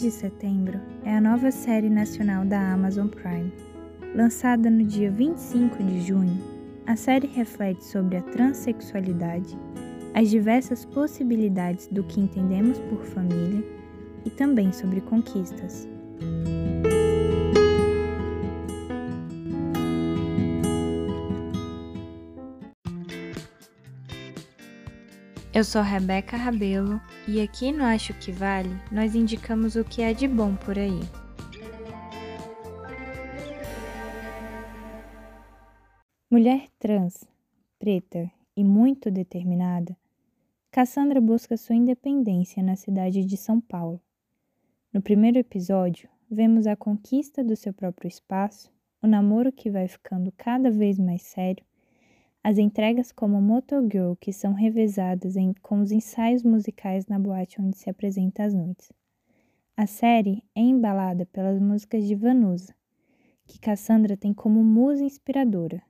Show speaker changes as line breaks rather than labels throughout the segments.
de Setembro é a nova série nacional da Amazon Prime. Lançada no dia 25 de junho, a série reflete sobre a transexualidade, as diversas possibilidades do que entendemos por família e também sobre conquistas. Eu sou Rebeca Rabelo e aqui no Acho que Vale nós indicamos o que é de bom por aí. Mulher trans, preta e muito determinada, Cassandra busca sua independência na cidade de São Paulo. No primeiro episódio, vemos a conquista do seu próprio espaço, o namoro que vai ficando cada vez mais sério as entregas como Motogirl, que são revezadas em, com os ensaios musicais na boate onde se apresenta às noites. A série é embalada pelas músicas de Vanusa, que Cassandra tem como musa inspiradora.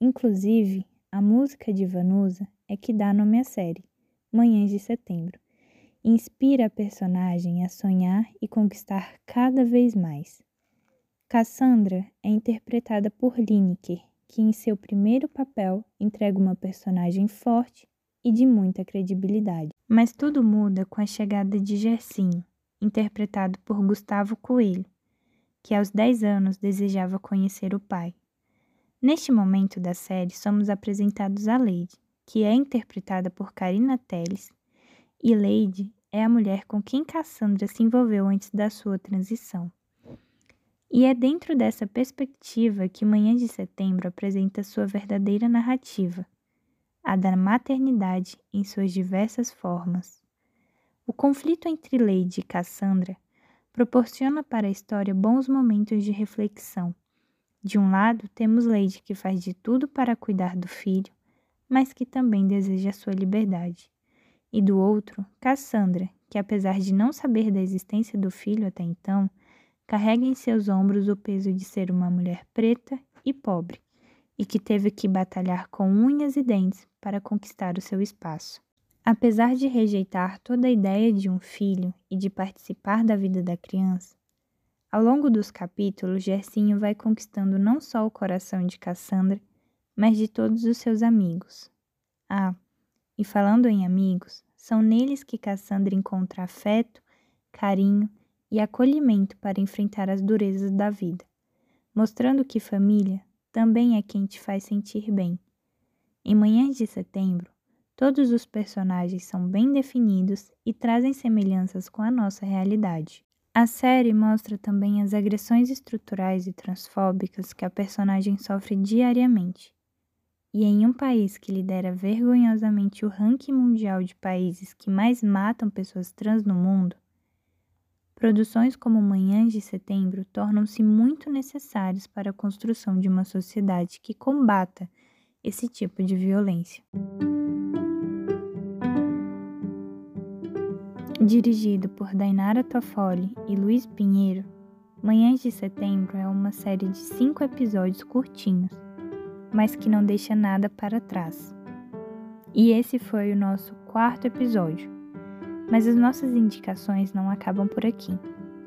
Inclusive, a música de Vanusa é que dá nome à série, Manhãs de Setembro, e inspira a personagem a sonhar e conquistar cada vez mais. Cassandra é interpretada por Lineker, que em seu primeiro papel entrega uma personagem forte e de muita credibilidade. Mas tudo muda com a chegada de Gersinho, interpretado por Gustavo Coelho, que aos 10 anos desejava conhecer o pai. Neste momento da série, somos apresentados a Lady, que é interpretada por Karina Telles, e Lady é a mulher com quem Cassandra se envolveu antes da sua transição. E é dentro dessa perspectiva que Manhã de Setembro apresenta sua verdadeira narrativa, a da maternidade em suas diversas formas. O conflito entre Lady e Cassandra proporciona para a história bons momentos de reflexão. De um lado, temos Lady que faz de tudo para cuidar do filho, mas que também deseja sua liberdade. E do outro, Cassandra, que apesar de não saber da existência do filho até então, carrega em seus ombros o peso de ser uma mulher preta e pobre, e que teve que batalhar com unhas e dentes para conquistar o seu espaço. Apesar de rejeitar toda a ideia de um filho e de participar da vida da criança, ao longo dos capítulos, Gersinho vai conquistando não só o coração de Cassandra, mas de todos os seus amigos. Ah, e falando em amigos, são neles que Cassandra encontra afeto, carinho e acolhimento para enfrentar as durezas da vida, mostrando que família também é quem te faz sentir bem. Em Manhãs de Setembro, todos os personagens são bem definidos e trazem semelhanças com a nossa realidade. A série mostra também as agressões estruturais e transfóbicas que a personagem sofre diariamente. E em um país que lidera vergonhosamente o ranking mundial de países que mais matam pessoas trans no mundo, Produções como Manhãs de Setembro tornam-se muito necessárias para a construção de uma sociedade que combata esse tipo de violência. Dirigido por Dainara Toffoli e Luiz Pinheiro, Manhãs de Setembro é uma série de cinco episódios curtinhos, mas que não deixa nada para trás. E esse foi o nosso quarto episódio. Mas as nossas indicações não acabam por aqui.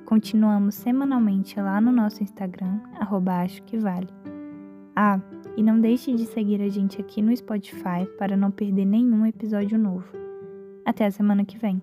Continuamos semanalmente lá no nosso Instagram, arroba acho que vale. Ah, e não deixe de seguir a gente aqui no Spotify para não perder nenhum episódio novo. Até a semana que vem.